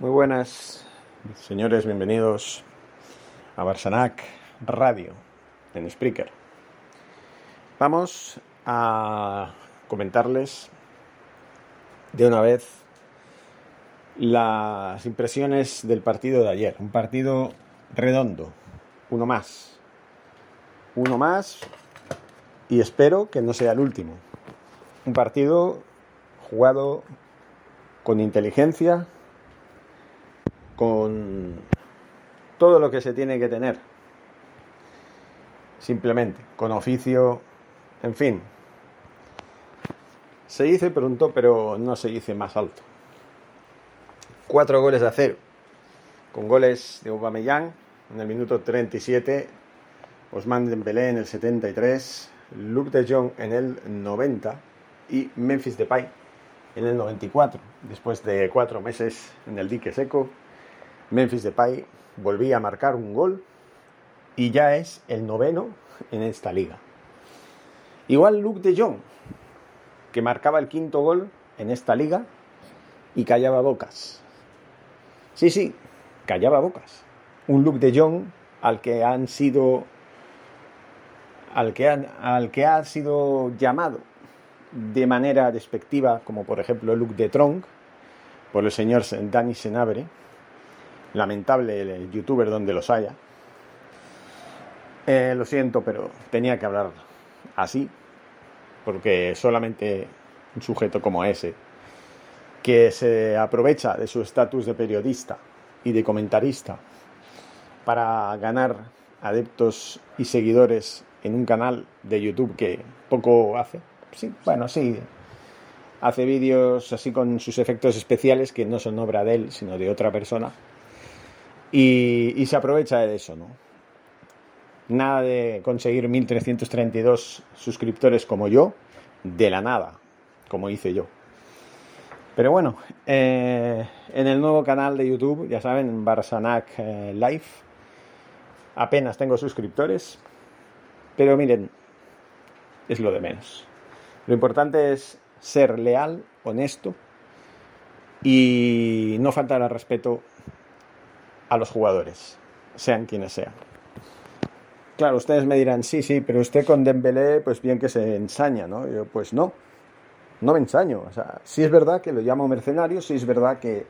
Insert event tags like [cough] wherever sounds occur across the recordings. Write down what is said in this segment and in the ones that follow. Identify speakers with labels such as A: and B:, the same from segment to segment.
A: Muy buenas, señores, bienvenidos a Barsanac Radio en Spreaker. Vamos a comentarles de una vez las impresiones del partido de ayer. Un partido redondo, uno más. Uno más y espero que no sea el último. Un partido jugado con inteligencia, con todo lo que se tiene que tener. Simplemente, con oficio, en fin. Se dice pronto, pero no se dice más alto. Cuatro goles a cero. Con goles de Aubameyang en el minuto 37, Osman Dembélé en el 73, Luke de Jong en el 90 y Memphis Depay en el 94. Después de cuatro meses en el dique seco, Memphis Depay volvía a marcar un gol y ya es el noveno en esta liga. Igual Luke de Jong, que marcaba el quinto gol en esta liga y callaba bocas. Sí, sí, callaba bocas. Un Luke de Jong al que han sido al que, al que ha sido llamado de manera despectiva, como por ejemplo Luke de Tronc, por el señor Danny Senabre, lamentable el youtuber donde los haya. Eh, lo siento, pero tenía que hablar así, porque solamente un sujeto como ese, que se aprovecha de su estatus de periodista y de comentarista para ganar adeptos y seguidores en un canal de YouTube que poco hace. Sí, bueno, sí. Hace vídeos así con sus efectos especiales que no son obra de él, sino de otra persona y, se aprovecha de eso, ¿no? Nada de conseguir 1332 suscriptores como yo, de la nada, como hice yo. Pero bueno, eh, en el nuevo canal de YouTube, ya saben, Barsanac eh, Live, apenas tengo suscriptores, pero miren, es lo de menos. Lo importante es ser leal, honesto y no faltar al respeto a los jugadores, sean quienes sean. Claro, ustedes me dirán, sí, sí, pero usted con Dembélé, pues bien que se ensaña, ¿no? Yo, pues no, no me ensaño. O sea, sí es verdad que lo llamo mercenario, sí es verdad que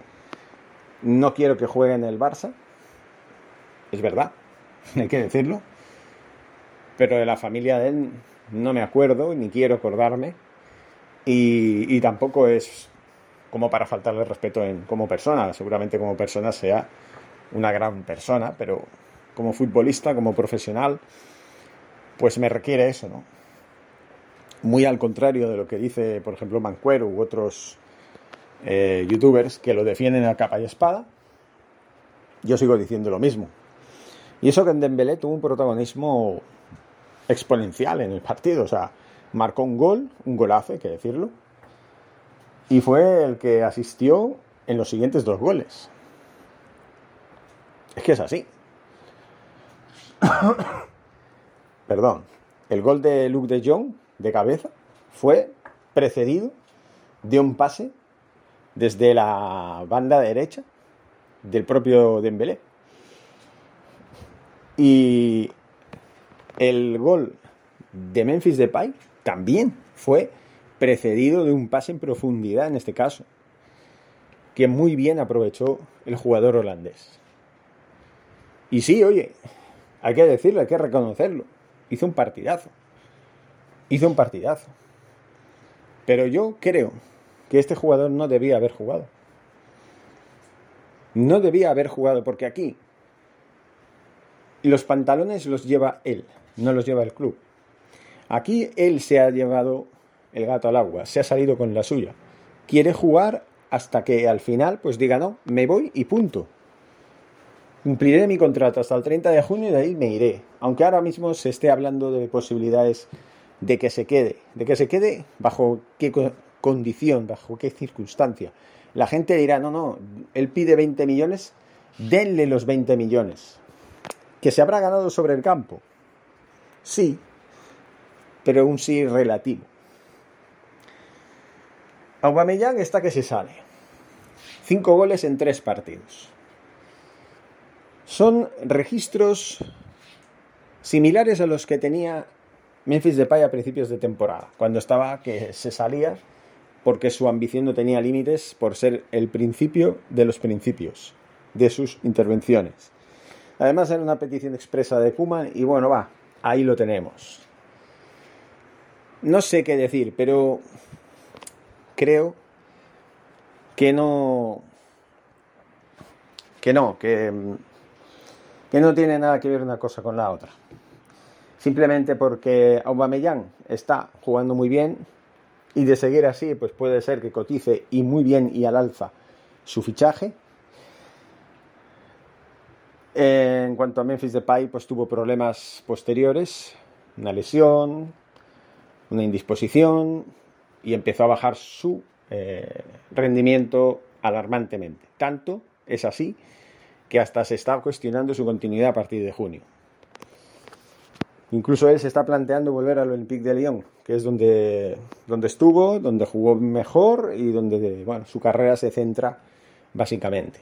A: no quiero que juegue en el Barça, es verdad, [laughs] hay que decirlo, pero de la familia de él no me acuerdo, ni quiero acordarme, y, y tampoco es como para faltarle respeto en, como persona, seguramente como persona sea una gran persona, pero como futbolista, como profesional, pues me requiere eso, ¿no? Muy al contrario de lo que dice, por ejemplo, Mancuero u otros eh, youtubers que lo defienden a capa y espada, yo sigo diciendo lo mismo. Y eso que en tuvo un protagonismo exponencial en el partido, o sea, marcó un gol, un golazo, hay que decirlo, y fue el que asistió en los siguientes dos goles. Es que es así. [coughs] Perdón. El gol de Luke de Jong de cabeza fue precedido de un pase desde la banda derecha del propio Dembélé. Y el gol de Memphis Depay también fue precedido de un pase en profundidad en este caso. que muy bien aprovechó el jugador holandés. Y sí, oye, hay que decirlo, hay que reconocerlo. Hizo un partidazo. Hizo un partidazo. Pero yo creo que este jugador no debía haber jugado. No debía haber jugado porque aquí los pantalones los lleva él, no los lleva el club. Aquí él se ha llevado el gato al agua, se ha salido con la suya. Quiere jugar hasta que al final pues diga no, me voy y punto. Cumpliré mi contrato hasta el 30 de junio y de ahí me iré. Aunque ahora mismo se esté hablando de posibilidades de que se quede. De que se quede bajo qué condición, bajo qué circunstancia. La gente dirá, no, no, él pide 20 millones, denle los 20 millones. ¿Que se habrá ganado sobre el campo? Sí, pero un sí relativo. Aubameyang está que se sale. Cinco goles en tres partidos. Son registros similares a los que tenía Memphis Depay a principios de temporada, cuando estaba que se salía porque su ambición no tenía límites por ser el principio de los principios de sus intervenciones. Además era una petición expresa de Kuman y bueno, va, ahí lo tenemos. No sé qué decir, pero creo que no que no, que, que no tiene nada que ver una cosa con la otra. Simplemente porque Aubameyang está jugando muy bien y de seguir así, pues puede ser que cotice y muy bien y al alza su fichaje en cuanto a Memphis Depay, pues tuvo problemas posteriores, una lesión, una indisposición y empezó a bajar su eh, rendimiento alarmantemente. Tanto es así que hasta se está cuestionando su continuidad a partir de junio. Incluso él se está planteando volver al Olympique de Lyon, que es donde, donde estuvo, donde jugó mejor y donde bueno, su carrera se centra básicamente.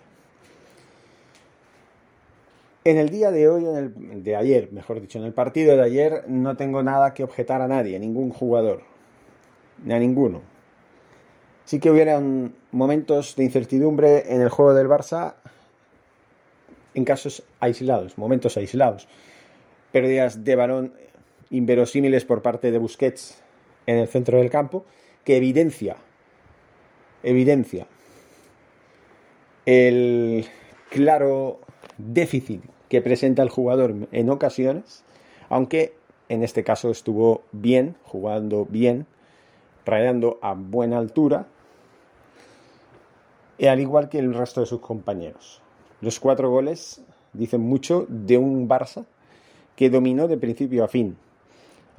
A: En el día de hoy, en el, de ayer, mejor dicho, en el partido de ayer, no tengo nada que objetar a nadie, a ningún jugador, ni a ninguno. Sí que hubieran momentos de incertidumbre en el juego del Barça en casos aislados, momentos aislados. Pérdidas de balón inverosímiles por parte de Busquets en el centro del campo, que evidencia, evidencia el claro déficit que presenta el jugador en ocasiones, aunque en este caso estuvo bien, jugando bien, rayando a buena altura, al igual que el resto de sus compañeros. Los cuatro goles dicen mucho de un Barça que dominó de principio a fin,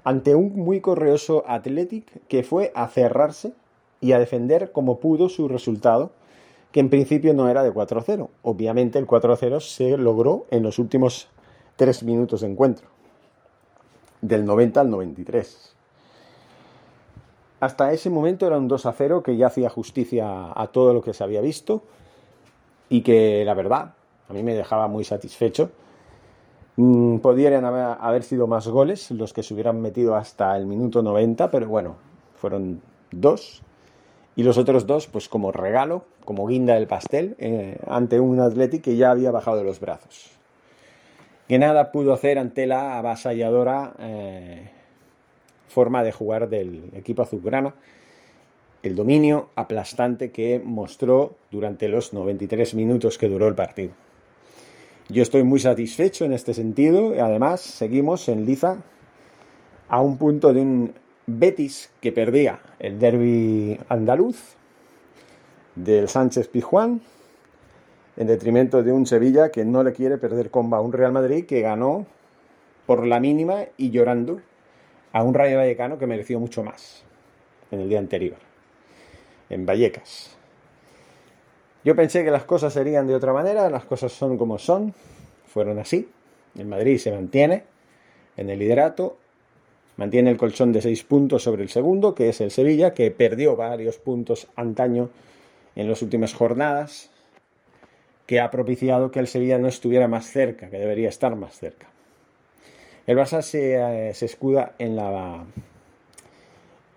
A: ante un muy correoso Athletic que fue a cerrarse y a defender como pudo su resultado que en principio no era de 4-0. Obviamente el 4-0 se logró en los últimos tres minutos de encuentro, del 90 al 93. Hasta ese momento era un 2-0 que ya hacía justicia a todo lo que se había visto y que la verdad a mí me dejaba muy satisfecho. Mm, podrían haber, sido más goles los que se hubieran metido hasta el minuto 90, pero bueno, fueron dos y los otros dos, pues como regalo, como guinda del pastel, eh, ante un Athletic que ya había bajado los brazos. Que nada pudo hacer ante la avasalladora eh, forma de jugar del equipo azulgrana, el dominio aplastante que mostró durante los 93 minutos que duró el partido. Yo estoy muy satisfecho en este sentido y además seguimos en liza a un punto de un Betis, que perdía el derby andaluz del Sánchez Pizjuán, en detrimento de un Sevilla que no le quiere perder comba a un Real Madrid que ganó por la mínima y llorando a un Rayo Vallecano que mereció mucho más en el día anterior, en Vallecas. Yo pensé que las cosas serían de otra manera, las cosas son como son, fueron así. El Madrid se mantiene en el liderato Mantiene el colchón de seis puntos sobre el segundo, que es el Sevilla, que perdió varios puntos antaño en las últimas jornadas, que ha propiciado que el Sevilla no estuviera más cerca, que debería estar más cerca. El Barça se, eh, se escuda en la,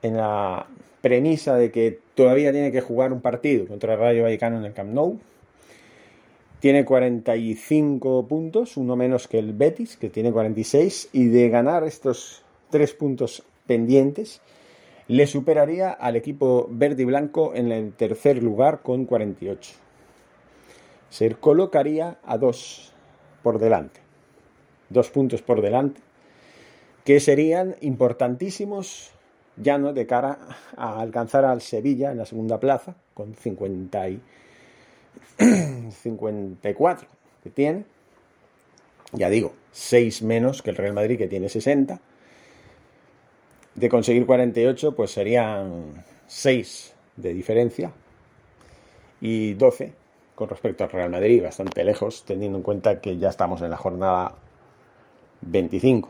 A: en la premisa de que todavía tiene que jugar un partido contra el Rayo Vallecano en el Camp Nou. Tiene 45 puntos, uno menos que el Betis, que tiene 46, y de ganar estos tres puntos pendientes, le superaría al equipo verde y blanco en el tercer lugar con 48. Se colocaría a dos por delante, dos puntos por delante, que serían importantísimos ya no de cara a alcanzar al Sevilla en la segunda plaza con 50 y [clears throat] 54 que tiene. Ya digo, 6 menos que el Real Madrid que tiene 60 de conseguir 48, pues serían 6 de diferencia y 12 con respecto al Real Madrid, bastante lejos, teniendo en cuenta que ya estamos en la jornada 25.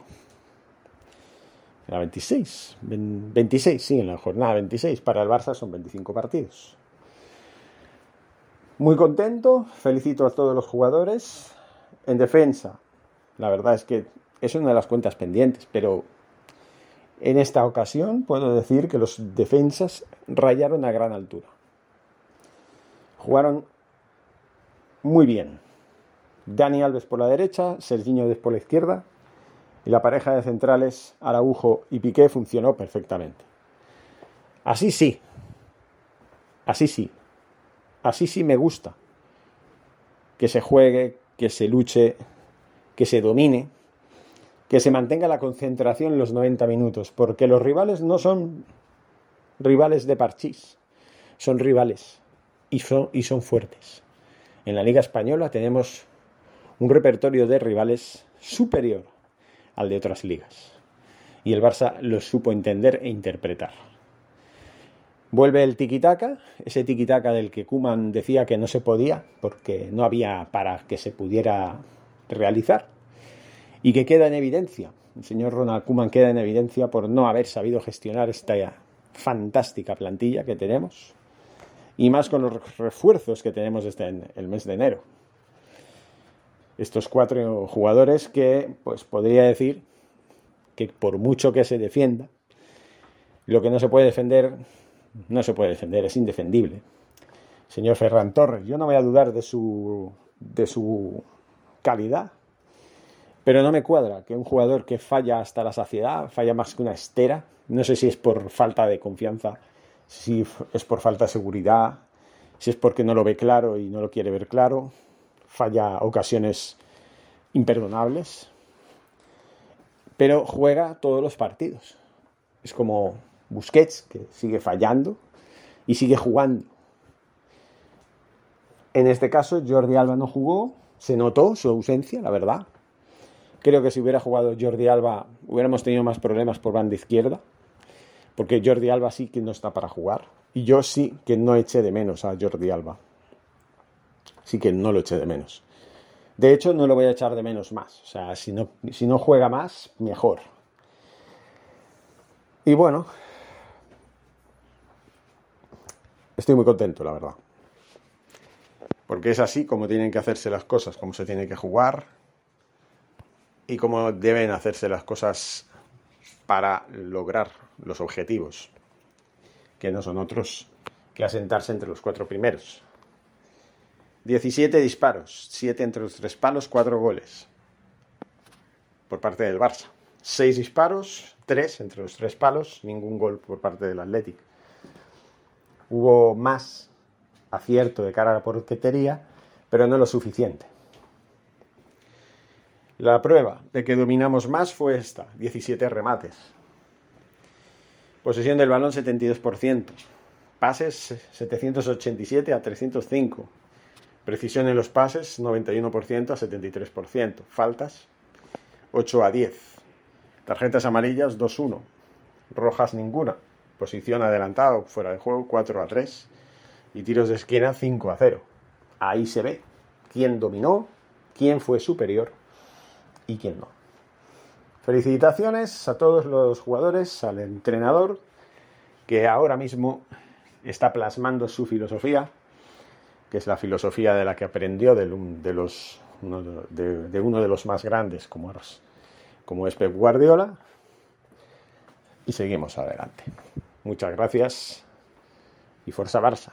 A: La 26, 26, sí, en la jornada 26. Para el Barça son 25 partidos. Muy contento, felicito a todos los jugadores. En defensa, la verdad es que es una de las cuentas pendientes, pero en esta ocasión puedo decir que los defensas rayaron a gran altura. Jugaron muy bien. Dani Alves por la derecha, Serginho Des por la izquierda y la pareja de centrales Araujo y Piqué funcionó perfectamente. Así sí, así sí, así sí me gusta que se juegue, que se luche, que se domine que se mantenga la concentración en los 90 minutos, porque los rivales no son rivales de parchís, son rivales y son, y son fuertes. En la Liga Española tenemos un repertorio de rivales superior al de otras ligas. Y el Barça lo supo entender e interpretar. Vuelve el tiquitaca, ese tiquitaca del que Kuman decía que no se podía porque no había para que se pudiera realizar y que queda en evidencia. El señor Ronald Kuman queda en evidencia por no haber sabido gestionar esta fantástica plantilla que tenemos y más con los refuerzos que tenemos desde el mes de enero. Estos cuatro jugadores que, pues podría decir que por mucho que se defienda, lo que no se puede defender, no se puede defender, es indefendible. Señor Ferran Torres, yo no voy a dudar de su, de su calidad, pero no me cuadra que un jugador que falla hasta la saciedad, falla más que una estera, no sé si es por falta de confianza, si es por falta de seguridad, si es porque no lo ve claro y no lo quiere ver claro, falla ocasiones imperdonables, pero juega todos los partidos. Es como Busquets, que sigue fallando y sigue jugando. En este caso, Jordi Alba no jugó, se notó su ausencia, la verdad, Creo que si hubiera jugado Jordi Alba hubiéramos tenido más problemas por banda izquierda, porque Jordi Alba sí que no está para jugar. Y yo sí que no eché de menos a Jordi Alba. Sí que no lo eché de menos. De hecho, no lo voy a echar de menos más. O sea, si no, si no juega más, mejor. Y bueno, estoy muy contento, la verdad. Porque es así como tienen que hacerse las cosas, como se tiene que jugar, y cómo deben hacerse las cosas para lograr los objetivos, que no son otros que asentarse entre los cuatro primeros. 17 disparos, 7 entre los tres palos, 4 goles por parte del Barça. 6 disparos, 3 entre los tres palos, ningún gol por parte del Athletic. Hubo más acierto de cara a la porquetería, pero no lo suficiente. La prueba de que dominamos más fue esta, 17 remates. Posesión del balón 72%. Pases 787 a 305. Precisión en los pases 91% a 73%. Faltas 8 a 10. Tarjetas amarillas 2-1. Rojas ninguna. Posición adelantado fuera de juego 4 a 3. Y tiros de esquina 5 a 0. Ahí se ve quién dominó, quién fue superior y quién no. Felicitaciones a todos los jugadores, al entrenador, que ahora mismo está plasmando su filosofía, que es la filosofía de la que aprendió de, uno de los más grandes, como, como es Pep Guardiola, y seguimos adelante. Muchas gracias Y Forza Barça.